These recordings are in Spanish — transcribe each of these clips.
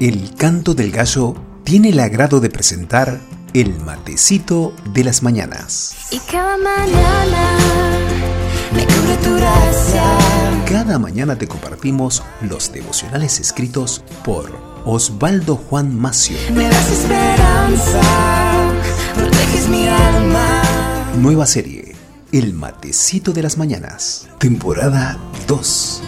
El canto del gallo tiene el agrado de presentar el matecito de las mañanas. Y cada mañana me cubre tu gracia. Cada mañana te compartimos los devocionales escritos por Osvaldo Juan Macio. Me das esperanza, proteges mi alma. Nueva serie, El matecito de las mañanas, temporada 2.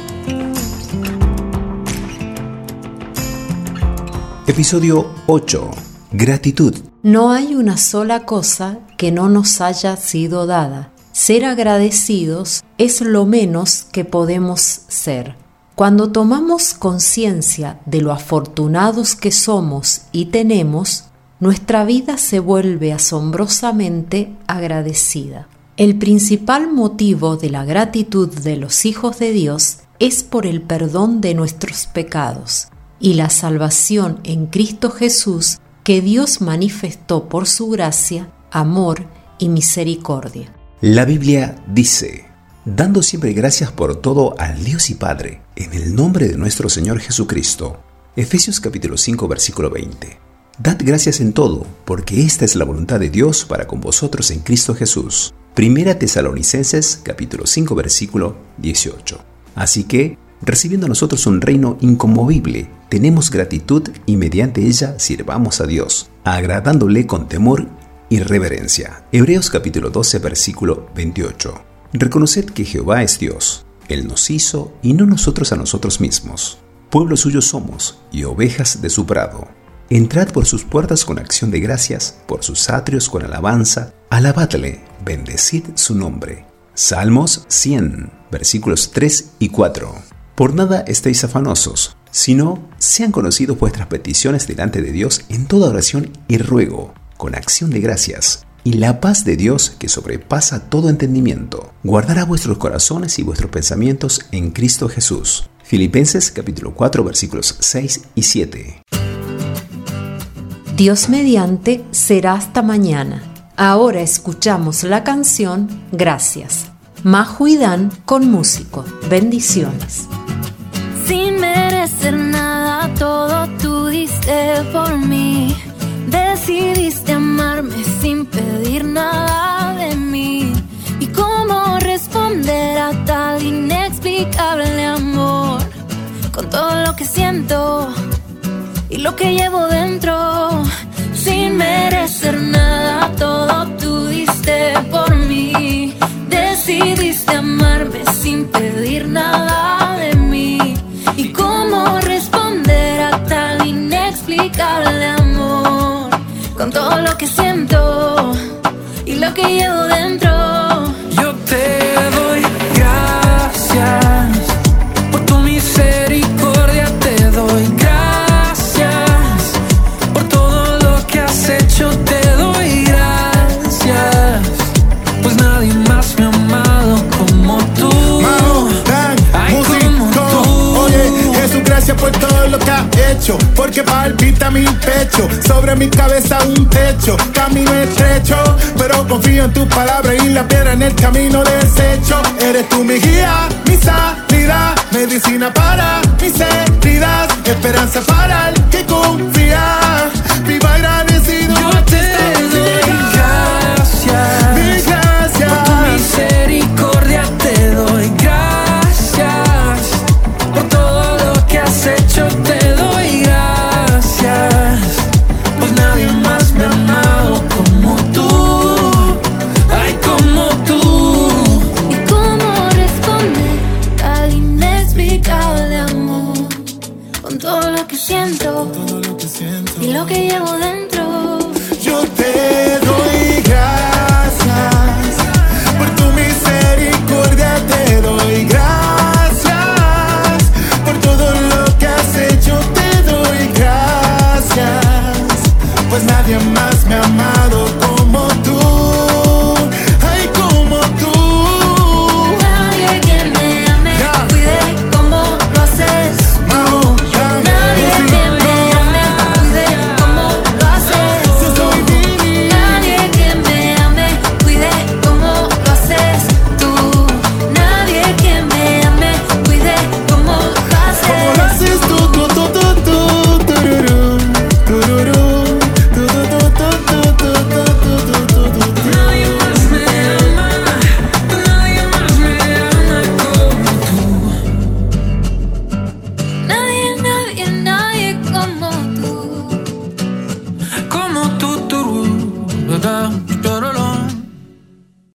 Episodio 8. Gratitud. No hay una sola cosa que no nos haya sido dada. Ser agradecidos es lo menos que podemos ser. Cuando tomamos conciencia de lo afortunados que somos y tenemos, nuestra vida se vuelve asombrosamente agradecida. El principal motivo de la gratitud de los hijos de Dios es por el perdón de nuestros pecados y la salvación en Cristo Jesús que Dios manifestó por su gracia, amor y misericordia. La Biblia dice, dando siempre gracias por todo al Dios y Padre, en el nombre de nuestro Señor Jesucristo. Efesios capítulo 5 versículo 20. Dad gracias en todo, porque esta es la voluntad de Dios para con vosotros en Cristo Jesús. Primera Tesalonicenses capítulo 5 versículo 18. Así que, recibiendo nosotros un reino inconmovible, tenemos gratitud y mediante ella sirvamos a Dios, agradándole con temor y reverencia. Hebreos capítulo 12 versículo 28. Reconoced que Jehová es Dios, Él nos hizo y no nosotros a nosotros mismos. Pueblo suyo somos y ovejas de su prado. Entrad por sus puertas con acción de gracias, por sus atrios con alabanza, alabadle, bendecid su nombre. Salmos 100, versículos 3 y 4. Por nada estéis afanosos, sino sean conocidos vuestras peticiones delante de Dios en toda oración y ruego, con acción de gracias. Y la paz de Dios, que sobrepasa todo entendimiento, guardará vuestros corazones y vuestros pensamientos en Cristo Jesús. Filipenses capítulo 4 versículos 6 y 7. Dios mediante será hasta mañana. Ahora escuchamos la canción Gracias. Dan con músico. Bendiciones. Sin merecer nada, todo tú diste por mí. Decidiste amarme sin pedir nada de mí. ¿Y cómo responder a tal inexplicable amor? Con todo lo que siento y lo que llevo dentro. Sin merecer nada, todo tú diste por mí. Decidiste amarme sin pedir nada lo que siento y lo que llevo dentro. Porque palpita mi pecho. Sobre mi cabeza un techo. Camino estrecho. Pero confío en tu palabra y la piedra en el camino desecho. Eres tú mi guía, mi salida. Medicina para mis heridas. Esperanza para que todo lo que siento y lo que llevo dentro. Yo te doy gracias por tu misericordia, te doy gracias por todo lo que has hecho, te doy gracias, pues nadie más me ha amado.